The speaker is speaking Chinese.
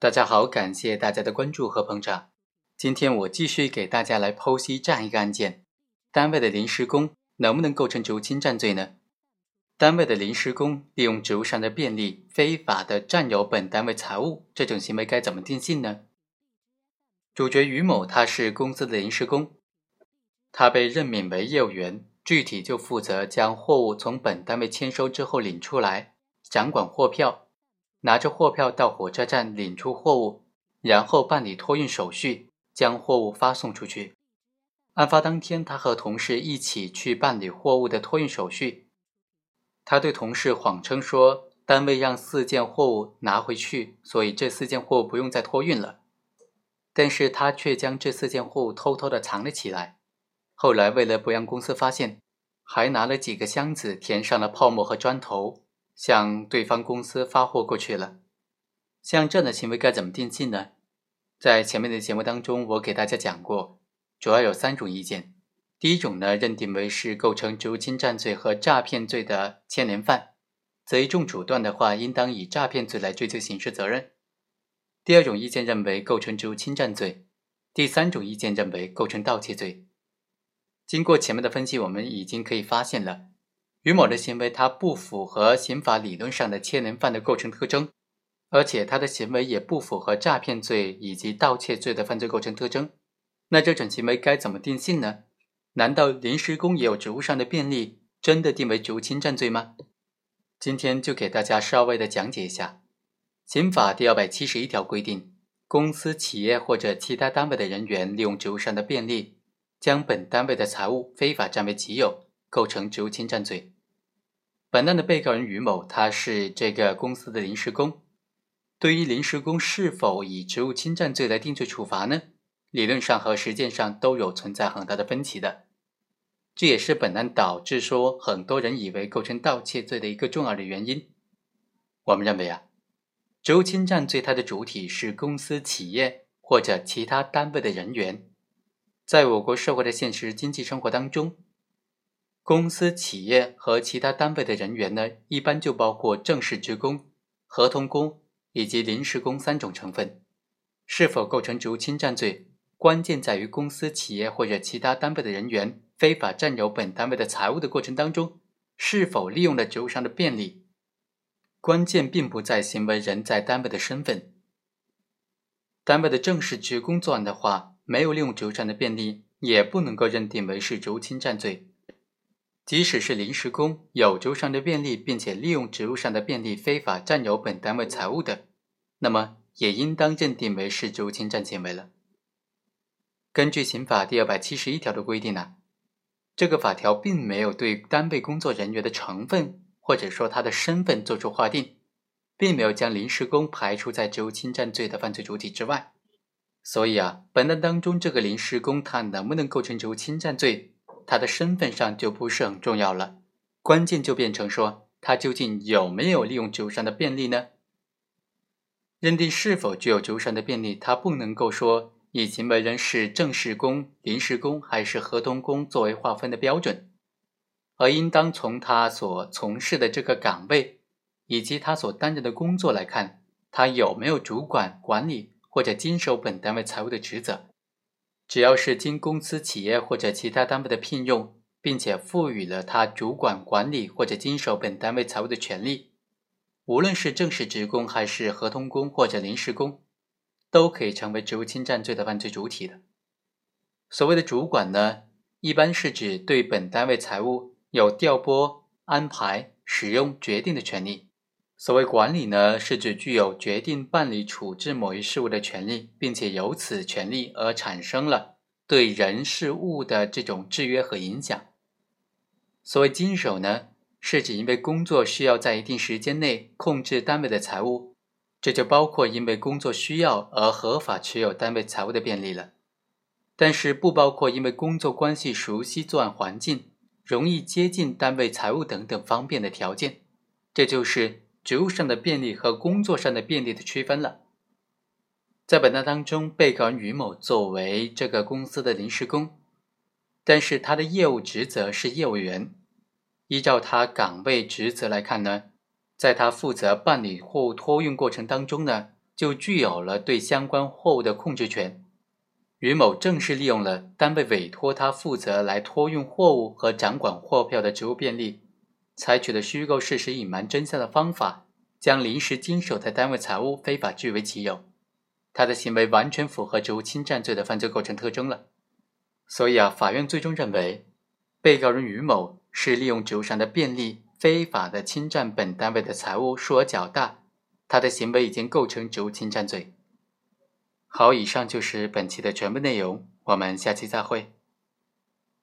大家好，感谢大家的关注和捧场。今天我继续给大家来剖析这样一个案件：单位的临时工能不能构成职务侵占罪呢？单位的临时工利用职务上的便利，非法的占有本单位财物，这种行为该怎么定性呢？主角于某，他是公司的临时工，他被任命为业务员，具体就负责将货物从本单位签收之后领出来，掌管货票，拿着货票到火车站领出货物，然后办理托运手续，将货物发送出去。案发当天，他和同事一起去办理货物的托运手续，他对同事谎称说单位让四件货物拿回去，所以这四件货物不用再托运了。但是他却将这四件货物偷偷的藏了起来。后来为了不让公司发现，还拿了几个箱子填上了泡沫和砖头，向对方公司发货过去了。像这样的行为该怎么定性呢？在前面的节目当中，我给大家讲过，主要有三种意见。第一种呢，认定为是构成职务侵占罪和诈骗罪的牵连犯，则一重主断的话，应当以诈骗罪来追究刑事责任。第二种意见认为构成职务侵占罪，第三种意见认为构成盗窃罪。经过前面的分析，我们已经可以发现了于某的行为，他不符合刑法理论上的牵连犯的构成特征，而且他的行为也不符合诈骗罪以及盗窃罪的犯罪构成特征。那这种行为该怎么定性呢？难道临时工也有职务上的便利，真的定为职务侵占罪吗？今天就给大家稍微的讲解一下。刑法第二百七十一条规定，公司、企业或者其他单位的人员利用职务上的便利，将本单位的财物非法占为己有，构成职务侵占罪。本案的被告人于某，他是这个公司的临时工。对于临时工是否以职务侵占罪来定罪处罚呢？理论上和实践上都有存在很大的分歧的。这也是本案导致说很多人以为构成盗窃罪的一个重要的原因。我们认为啊。职务侵占罪，它的主体是公司、企业或者其他单位的人员。在我国社会的现实经济生活当中，公司、企业和其他单位的人员呢，一般就包括正式职工、合同工以及临时工三种成分。是否构成职务侵占罪，关键在于公司、企业或者其他单位的人员非法占有本单位的财物的过程当中，是否利用了职务上的便利。关键并不在行为人在单位的身份。单位的正式职工作案的话，没有利用职务上的便利，也不能够认定为是职务侵占罪。即使是临时工有职务上的便利，并且利用职务上的便利非法占有本单位财物的，那么也应当认定为是职务侵占行为了。根据刑法第二百七十一条的规定呢，这个法条并没有对单位工作人员的成分。或者说他的身份作出划定，并没有将临时工排除在职务侵占罪的犯罪主体之外，所以啊，本案当中这个临时工他能不能构成职务侵占罪，他的身份上就不是很重要了，关键就变成说他究竟有没有利用职务上的便利呢？认定是否具有职务上的便利，他不能够说以行为人是正式工、临时工还是合同工作为划分的标准。而应当从他所从事的这个岗位，以及他所担任的工作来看，他有没有主管、管理或者经手本单位财务的职责。只要是经公司、企业或者其他单位的聘用，并且赋予了他主管、管理或者经手本单位财务的权利，无论是正式职工还是合同工或者临时工，都可以成为职务侵占罪的犯罪主体的。所谓的主管呢，一般是指对本单位财务。有调拨、安排、使用、决定的权利。所谓管理呢，是指具有决定、办理、处置某一事务的权利，并且由此权利而产生了对人事物的这种制约和影响。所谓经手呢，是指因为工作需要在一定时间内控制单位的财务，这就包括因为工作需要而合法持有单位财务的便利了。但是不包括因为工作关系熟悉作案环境。容易接近单位财务等等方便的条件，这就是职务上的便利和工作上的便利的区分了。在本案当中，被告人于某作为这个公司的临时工，但是他的业务职责是业务员。依照他岗位职责来看呢，在他负责办理货物托运过程当中呢，就具有了对相关货物的控制权。于某正是利用了单位委托他负责来托运货物和掌管货票的职务便利，采取了虚构事实、隐瞒真相的方法，将临时经手的单位财物非法据为己有。他的行为完全符合职务侵占罪的犯罪构成特征了。所以啊，法院最终认为，被告人于某是利用职务上的便利。非法的侵占本单位的财物数额较大，他的行为已经构成职务侵占罪。好，以上就是本期的全部内容，我们下期再会。